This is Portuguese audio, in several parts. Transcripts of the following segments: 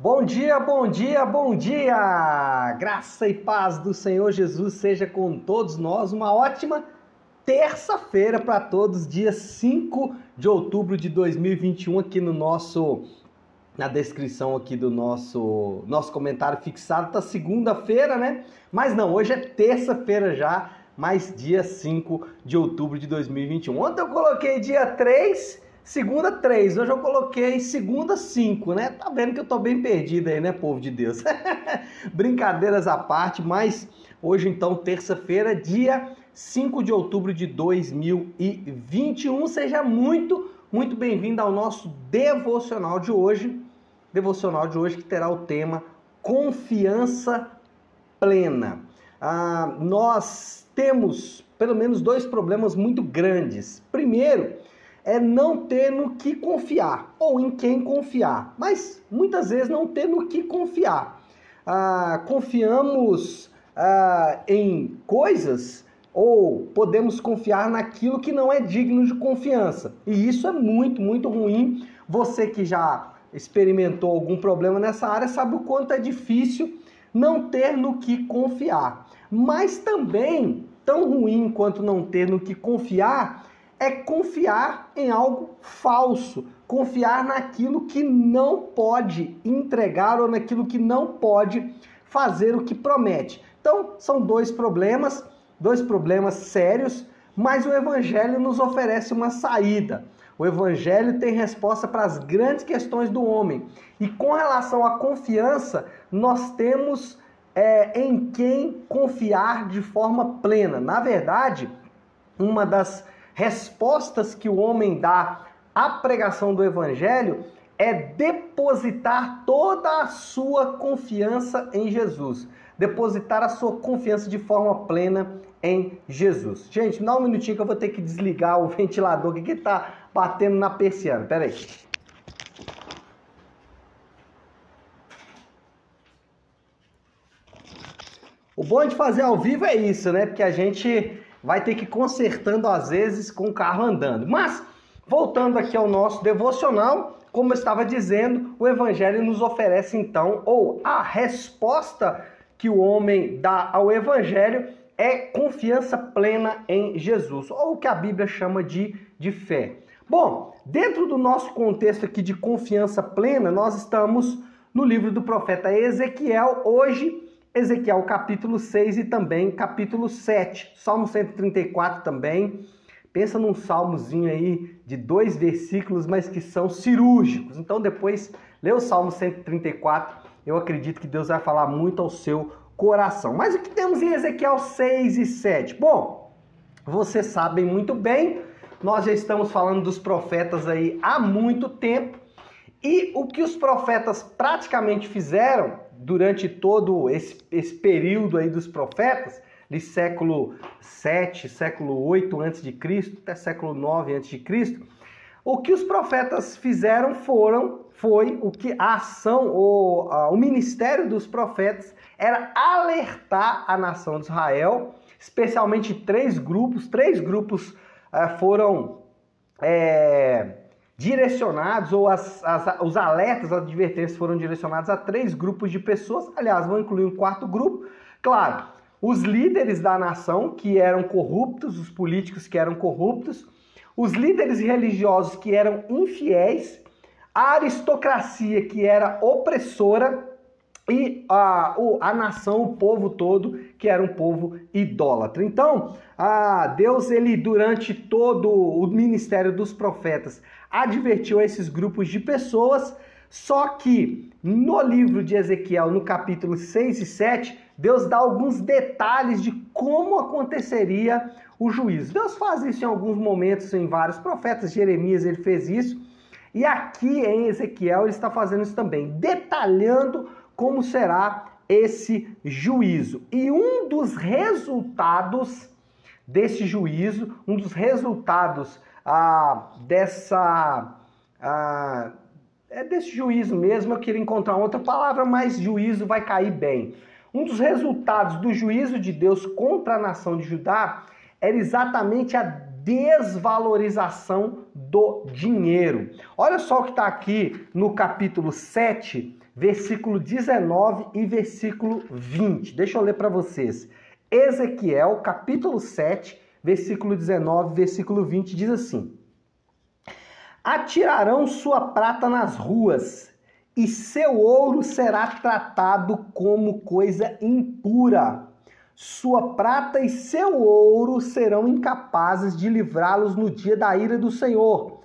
Bom dia, bom dia, bom dia! Graça e paz do Senhor Jesus seja com todos nós. Uma ótima terça-feira para todos, dia 5 de outubro de 2021, aqui no nosso na descrição aqui do nosso nosso comentário fixado tá segunda-feira, né? Mas não, hoje é terça-feira já, mais dia 5 de outubro de 2021. Ontem eu coloquei dia 3 Segunda, 3. Hoje eu coloquei segunda, 5, né? Tá vendo que eu tô bem perdido aí, né, povo de Deus? Brincadeiras à parte, mas hoje, então, terça-feira, dia 5 de outubro de 2021. Seja muito, muito bem-vindo ao nosso devocional de hoje. Devocional de hoje que terá o tema Confiança Plena. Ah, nós temos pelo menos dois problemas muito grandes. Primeiro, é não ter no que confiar ou em quem confiar, mas muitas vezes não ter no que confiar. Ah, confiamos ah, em coisas ou podemos confiar naquilo que não é digno de confiança. E isso é muito, muito ruim. Você que já experimentou algum problema nessa área sabe o quanto é difícil não ter no que confiar. Mas também, tão ruim quanto não ter no que confiar, é confiar em algo falso, confiar naquilo que não pode entregar ou naquilo que não pode fazer o que promete. Então, são dois problemas, dois problemas sérios, mas o evangelho nos oferece uma saída. O evangelho tem resposta para as grandes questões do homem. E com relação à confiança, nós temos é, em quem confiar de forma plena. Na verdade, uma das respostas que o homem dá à pregação do evangelho é depositar toda a sua confiança em Jesus. Depositar a sua confiança de forma plena em Jesus. Gente, dá um minutinho que eu vou ter que desligar o ventilador que está batendo na persiana. Pera aí. O bom de fazer ao vivo é isso, né? Porque a gente vai ter que ir consertando às vezes com o carro andando. Mas, voltando aqui ao nosso devocional, como eu estava dizendo, o Evangelho nos oferece então, ou a resposta que o homem dá ao Evangelho é confiança plena em Jesus, ou o que a Bíblia chama de, de fé. Bom, dentro do nosso contexto aqui de confiança plena, nós estamos no livro do profeta Ezequiel, hoje Ezequiel capítulo 6 e também capítulo 7. Salmo 134 também. Pensa num salmozinho aí de dois versículos, mas que são cirúrgicos. Então depois lê o Salmo 134. Eu acredito que Deus vai falar muito ao seu coração. Mas o que temos em Ezequiel 6 e 7? Bom, vocês sabem muito bem, nós já estamos falando dos profetas aí há muito tempo. E o que os profetas praticamente fizeram durante todo esse, esse período aí dos profetas, de século 7, século 8 a.C., até século 9 a.C., o que os profetas fizeram foram, foi o que a ação, o, ministério dos profetas era alertar a nação de Israel, especialmente três grupos, três grupos é, foram é, direcionados, ou as, as, os alertas, as advertências foram direcionados a três grupos de pessoas. Aliás, vão incluir um quarto grupo. Claro, os líderes da nação que eram corruptos, os políticos que eram corruptos, os líderes religiosos que eram infiéis, a aristocracia que era opressora e a, a nação, o povo todo, que era um povo idólatra. Então, Deus, ele durante todo o ministério dos profetas, advertiu esses grupos de pessoas, só que no livro de Ezequiel, no capítulo 6 e 7, Deus dá alguns detalhes de como aconteceria o juízo. Deus faz isso em alguns momentos em vários profetas, Jeremias ele fez isso, e aqui em Ezequiel ele está fazendo isso também, detalhando como será esse juízo. E um dos resultados desse juízo, um dos resultados ah, dessa. Ah, é desse juízo mesmo, eu queria encontrar outra palavra, mas juízo vai cair bem. Um dos resultados do juízo de Deus contra a nação de Judá era exatamente a desvalorização do dinheiro. Olha só o que está aqui no capítulo 7, versículo 19 e versículo 20. Deixa eu ler para vocês. Ezequiel, capítulo 7, versículo 19, versículo 20 diz assim: Atirarão sua prata nas ruas, e seu ouro será tratado como coisa impura. Sua prata e seu ouro serão incapazes de livrá-los no dia da ira do Senhor,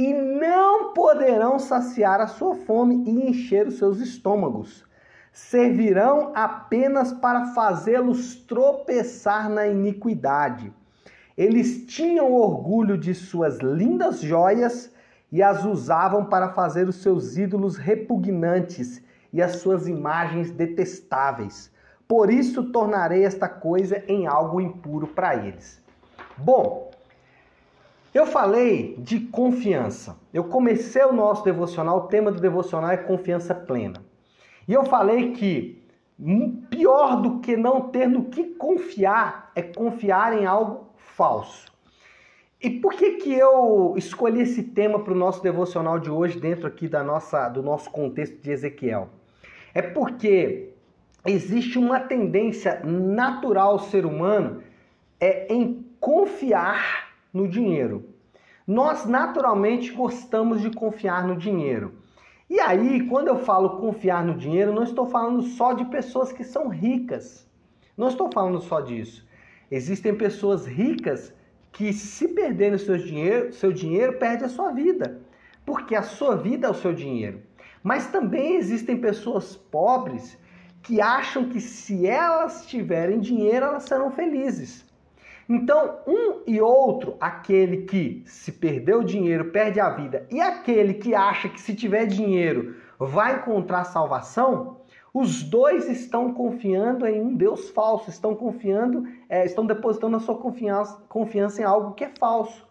e não poderão saciar a sua fome e encher os seus estômagos. Servirão apenas para fazê-los tropeçar na iniquidade. Eles tinham orgulho de suas lindas joias e as usavam para fazer os seus ídolos repugnantes e as suas imagens detestáveis. Por isso tornarei esta coisa em algo impuro para eles. Bom, eu falei de confiança. Eu comecei o nosso devocional, o tema do devocional é confiança plena. E eu falei que pior do que não ter no que confiar é confiar em algo falso. E por que, que eu escolhi esse tema para o nosso devocional de hoje, dentro aqui da nossa, do nosso contexto de Ezequiel? É porque existe uma tendência natural ao ser humano é em confiar no dinheiro. Nós naturalmente gostamos de confiar no dinheiro. E aí, quando eu falo confiar no dinheiro, não estou falando só de pessoas que são ricas. Não estou falando só disso. Existem pessoas ricas que se perder no seu dinheiro, seu dinheiro perde a sua vida, porque a sua vida é o seu dinheiro. Mas também existem pessoas pobres que acham que se elas tiverem dinheiro, elas serão felizes. Então, um e outro, aquele que se perdeu o dinheiro perde a vida, e aquele que acha que se tiver dinheiro vai encontrar salvação, os dois estão confiando em um Deus falso, estão confiando, é, estão depositando a sua confiança, confiança em algo que é falso.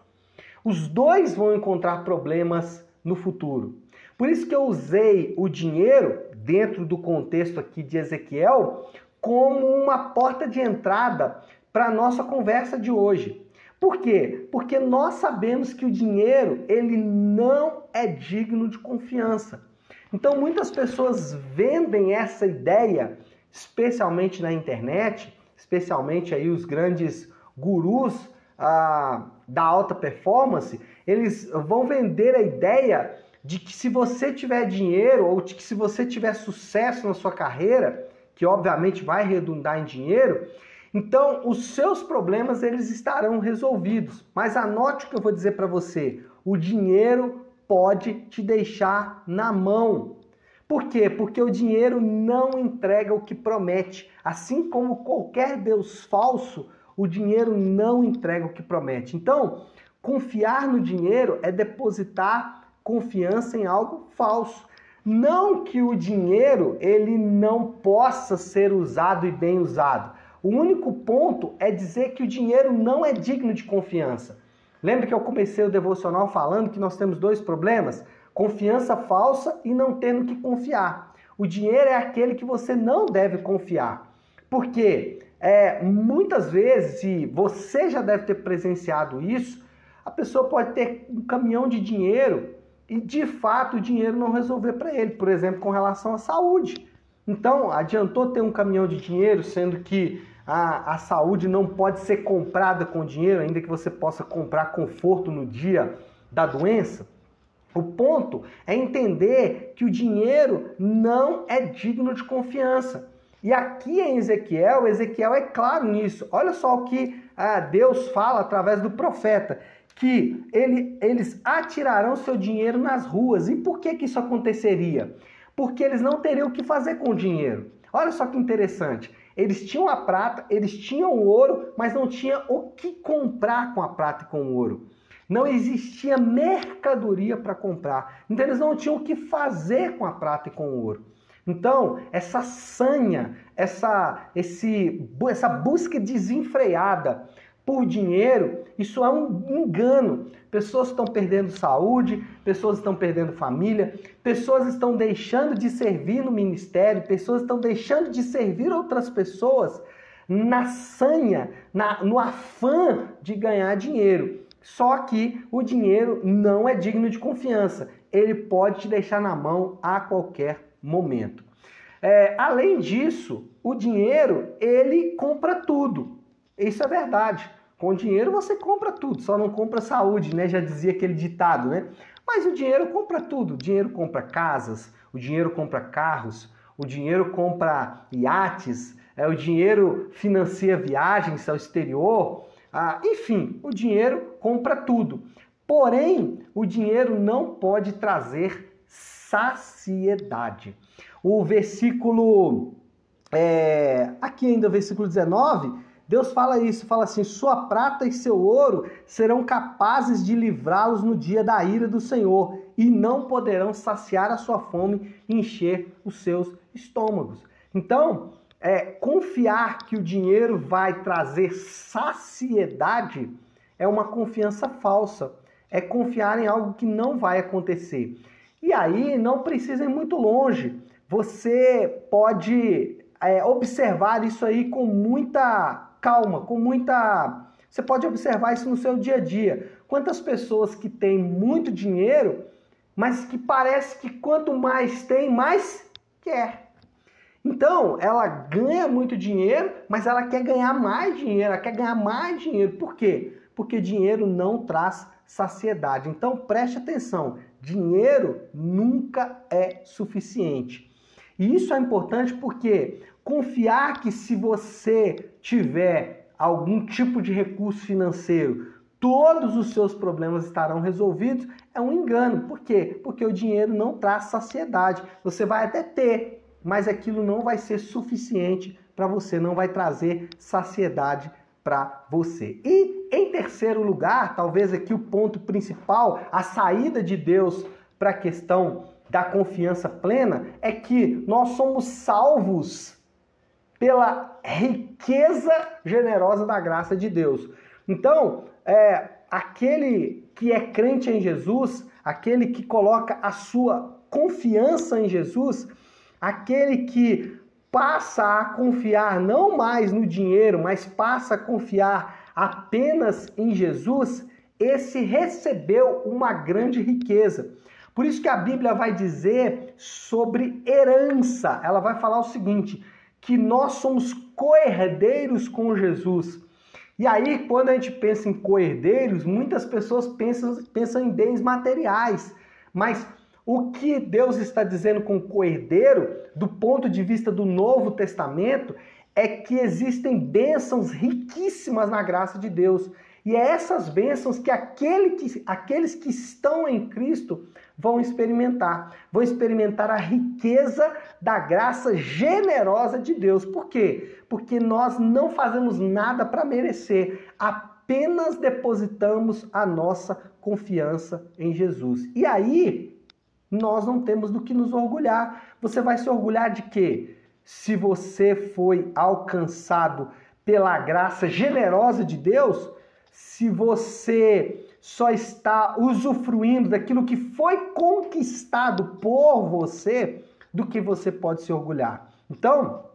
Os dois vão encontrar problemas no futuro. Por isso que eu usei o dinheiro, dentro do contexto aqui de Ezequiel, como uma porta de entrada para a nossa conversa de hoje. Por quê? Porque nós sabemos que o dinheiro ele não é digno de confiança. Então muitas pessoas vendem essa ideia, especialmente na internet, especialmente aí os grandes gurus ah, da alta performance, eles vão vender a ideia de que se você tiver dinheiro ou de que se você tiver sucesso na sua carreira, que obviamente vai redundar em dinheiro, então os seus problemas eles estarão resolvidos. Mas anote o que eu vou dizer para você: o dinheiro pode te deixar na mão. Por quê? Porque o dinheiro não entrega o que promete. Assim como qualquer Deus falso, o dinheiro não entrega o que promete. Então, confiar no dinheiro é depositar confiança em algo falso. Não que o dinheiro ele não possa ser usado e bem usado. O único ponto é dizer que o dinheiro não é digno de confiança. Lembra que eu comecei o devocional falando que nós temos dois problemas? Confiança falsa e não tendo que confiar. O dinheiro é aquele que você não deve confiar. Porque é, muitas vezes, e você já deve ter presenciado isso, a pessoa pode ter um caminhão de dinheiro e de fato o dinheiro não resolver para ele, por exemplo, com relação à saúde. Então, adiantou ter um caminhão de dinheiro, sendo que a, a saúde não pode ser comprada com dinheiro, ainda que você possa comprar conforto no dia da doença. O ponto é entender que o dinheiro não é digno de confiança. E aqui em Ezequiel, Ezequiel é claro nisso. Olha só o que ah, Deus fala através do profeta: que ele, eles atirarão seu dinheiro nas ruas. E por que, que isso aconteceria? Porque eles não teriam o que fazer com o dinheiro. Olha só que interessante. Eles tinham a prata, eles tinham o ouro, mas não tinha o que comprar com a prata e com o ouro. Não existia mercadoria para comprar. Então eles não tinham o que fazer com a prata e com o ouro. Então, essa sanha, essa, esse, essa busca desenfreada por dinheiro, isso é um engano. Pessoas estão perdendo saúde, pessoas estão perdendo família, pessoas estão deixando de servir no ministério, pessoas estão deixando de servir outras pessoas na sanha, na, no afã de ganhar dinheiro. Só que o dinheiro não é digno de confiança. Ele pode te deixar na mão a qualquer momento. É, além disso, o dinheiro ele compra tudo. Isso é verdade. Com dinheiro você compra tudo, só não compra saúde, né? Já dizia aquele ditado, né? Mas o dinheiro compra tudo. O dinheiro compra casas, o dinheiro compra carros, o dinheiro compra iates, é, o dinheiro financia viagens ao exterior. Ah, enfim, o dinheiro compra tudo. Porém, o dinheiro não pode trazer saciedade. O versículo, é, aqui ainda o versículo 19, Deus fala isso, fala assim: sua prata e seu ouro serão capazes de livrá-los no dia da ira do Senhor, e não poderão saciar a sua fome e encher os seus estômagos. Então, é, confiar que o dinheiro vai trazer saciedade é uma confiança falsa é confiar em algo que não vai acontecer. E aí não precisa ir muito longe. Você pode é, observar isso aí com muita calma, com muita. Você pode observar isso no seu dia a dia. Quantas pessoas que têm muito dinheiro, mas que parece que quanto mais tem, mais quer. Então, ela ganha muito dinheiro, mas ela quer ganhar mais dinheiro, ela quer ganhar mais dinheiro. Por quê? Porque dinheiro não traz saciedade. Então preste atenção: dinheiro nunca é suficiente. E isso é importante porque confiar que se você tiver algum tipo de recurso financeiro, todos os seus problemas estarão resolvidos, é um engano. Por quê? Porque o dinheiro não traz saciedade. Você vai até ter, mas aquilo não vai ser suficiente para você, não vai trazer saciedade para você. E em terceiro lugar, talvez aqui o ponto principal, a saída de Deus para a questão da confiança plena é que nós somos salvos pela riqueza generosa da graça de Deus. Então, é, aquele que é crente em Jesus, aquele que coloca a sua confiança em Jesus, aquele que passa a confiar não mais no dinheiro, mas passa a confiar apenas em Jesus, esse recebeu uma grande riqueza. Por isso que a Bíblia vai dizer sobre herança. Ela vai falar o seguinte: que nós somos coerdeiros com Jesus. E aí, quando a gente pensa em coerdeiros, muitas pessoas pensam, pensam em bens materiais. Mas o que Deus está dizendo com coerdeiro, do ponto de vista do Novo Testamento, é que existem bênçãos riquíssimas na graça de Deus. E é essas bênçãos que, aquele que aqueles que estão em Cristo vão experimentar. Vão experimentar a riqueza da graça generosa de Deus. Por quê? Porque nós não fazemos nada para merecer, apenas depositamos a nossa confiança em Jesus. E aí, nós não temos do que nos orgulhar. Você vai se orgulhar de quê? Se você foi alcançado pela graça generosa de Deus, se você só está usufruindo daquilo que foi conquistado por você, do que você pode se orgulhar. Então,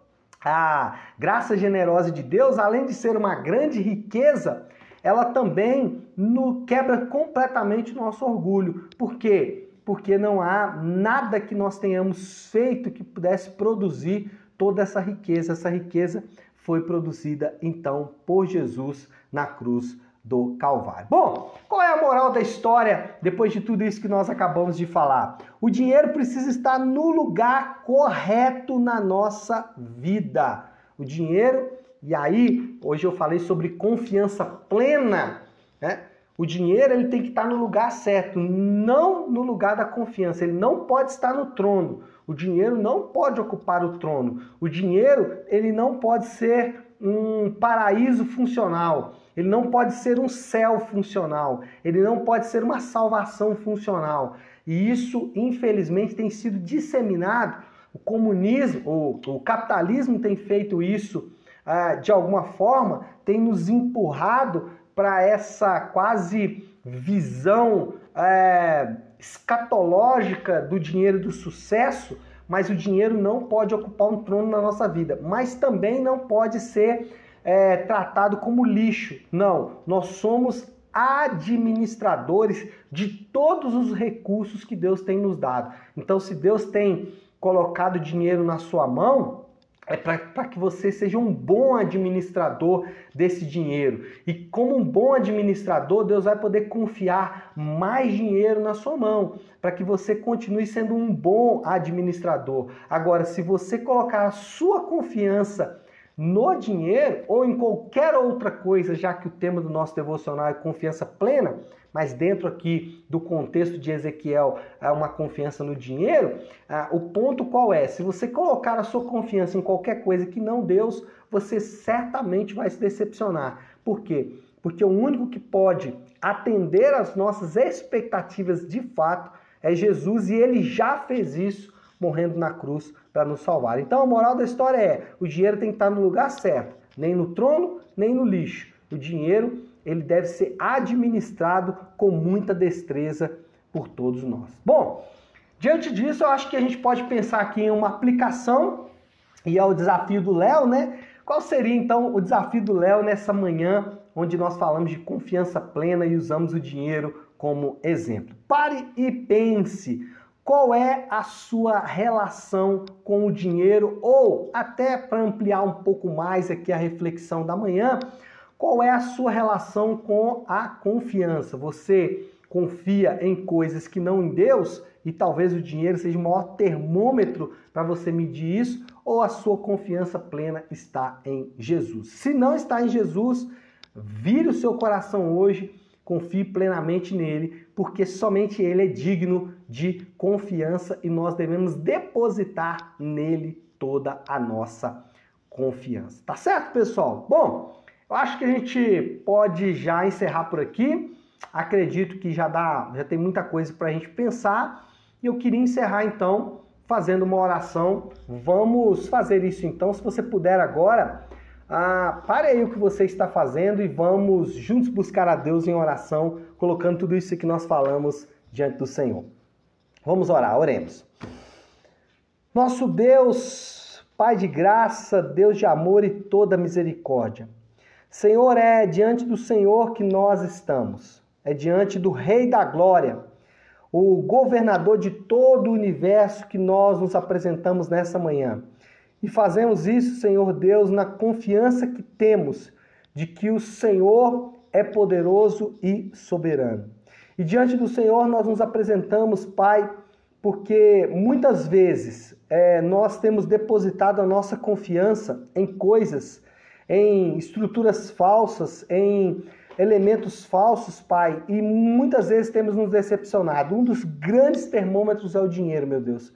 a graça generosa de Deus, além de ser uma grande riqueza, ela também no, quebra completamente o nosso orgulho. Por quê? porque não há nada que nós tenhamos feito que pudesse produzir toda essa riqueza. Essa riqueza foi produzida então por Jesus na cruz do Calvário. Bom, qual é a moral da história depois de tudo isso que nós acabamos de falar? O dinheiro precisa estar no lugar correto na nossa vida. O dinheiro, e aí, hoje eu falei sobre confiança plena, né? O dinheiro ele tem que estar no lugar certo, não no lugar da confiança. Ele não pode estar no trono. O dinheiro não pode ocupar o trono. O dinheiro ele não pode ser um paraíso funcional. Ele não pode ser um céu funcional. Ele não pode ser uma salvação funcional. E isso, infelizmente, tem sido disseminado. O comunismo, o, o capitalismo tem feito isso ah, de alguma forma, tem nos empurrado para essa quase visão é, escatológica do dinheiro do sucesso, mas o dinheiro não pode ocupar um trono na nossa vida, mas também não pode ser é, tratado como lixo. Não, nós somos administradores de todos os recursos que Deus tem nos dado. Então, se Deus tem colocado dinheiro na sua mão, é para que você seja um bom administrador desse dinheiro. E como um bom administrador, Deus vai poder confiar mais dinheiro na sua mão, para que você continue sendo um bom administrador. Agora, se você colocar a sua confiança no dinheiro ou em qualquer outra coisa, já que o tema do nosso devocional é confiança plena, mas dentro aqui do contexto de Ezequiel é uma confiança no dinheiro, ah, o ponto qual é? Se você colocar a sua confiança em qualquer coisa que não Deus, você certamente vai se decepcionar. Por quê? Porque o único que pode atender às nossas expectativas de fato é Jesus e ele já fez isso morrendo na cruz para nos salvar. Então a moral da história é: o dinheiro tem que estar no lugar certo, nem no trono, nem no lixo. O dinheiro ele deve ser administrado com muita destreza por todos nós. Bom, diante disso, eu acho que a gente pode pensar aqui em uma aplicação e é o desafio do Léo, né? Qual seria então o desafio do Léo nessa manhã, onde nós falamos de confiança plena e usamos o dinheiro como exemplo? Pare e pense. Qual é a sua relação com o dinheiro? Ou, até para ampliar um pouco mais aqui a reflexão da manhã, qual é a sua relação com a confiança? Você confia em coisas que não em Deus e talvez o dinheiro seja o maior termômetro para você medir isso, ou a sua confiança plena está em Jesus? Se não está em Jesus, vire o seu coração hoje, confie plenamente nele, porque somente ele é digno de confiança e nós devemos depositar nele toda a nossa confiança. Tá certo, pessoal? Bom, eu acho que a gente pode já encerrar por aqui. Acredito que já dá, já tem muita coisa para a gente pensar. E eu queria encerrar então fazendo uma oração. Vamos fazer isso então. Se você puder agora, ah, pare aí o que você está fazendo e vamos juntos buscar a Deus em oração, colocando tudo isso que nós falamos diante do Senhor. Vamos orar, oremos. Nosso Deus, Pai de graça, Deus de amor e toda misericórdia. Senhor, é diante do Senhor que nós estamos, é diante do Rei da Glória, o governador de todo o universo que nós nos apresentamos nessa manhã. E fazemos isso, Senhor Deus, na confiança que temos de que o Senhor é poderoso e soberano. E diante do Senhor nós nos apresentamos, Pai, porque muitas vezes é, nós temos depositado a nossa confiança em coisas em estruturas falsas, em elementos falsos, Pai, e muitas vezes temos nos decepcionado. Um dos grandes termômetros é o dinheiro, meu Deus.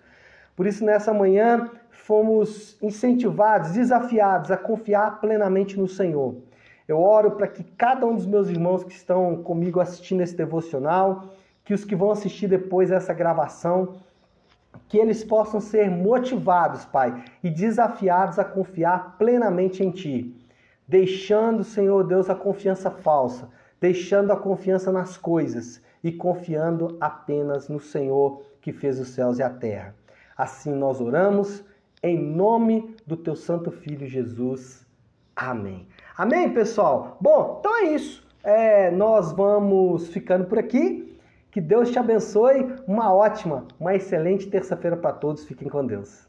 Por isso, nessa manhã, fomos incentivados, desafiados a confiar plenamente no Senhor. Eu oro para que cada um dos meus irmãos que estão comigo assistindo esse devocional, que os que vão assistir depois essa gravação, que eles possam ser motivados, Pai, e desafiados a confiar plenamente em Ti, deixando, Senhor Deus, a confiança falsa, deixando a confiança nas coisas e confiando apenas no Senhor que fez os céus e a terra. Assim nós oramos, em nome do Teu Santo Filho Jesus. Amém. Amém, pessoal? Bom, então é isso. É, nós vamos ficando por aqui. Que Deus te abençoe. Uma ótima, uma excelente terça-feira para todos. Fiquem com Deus.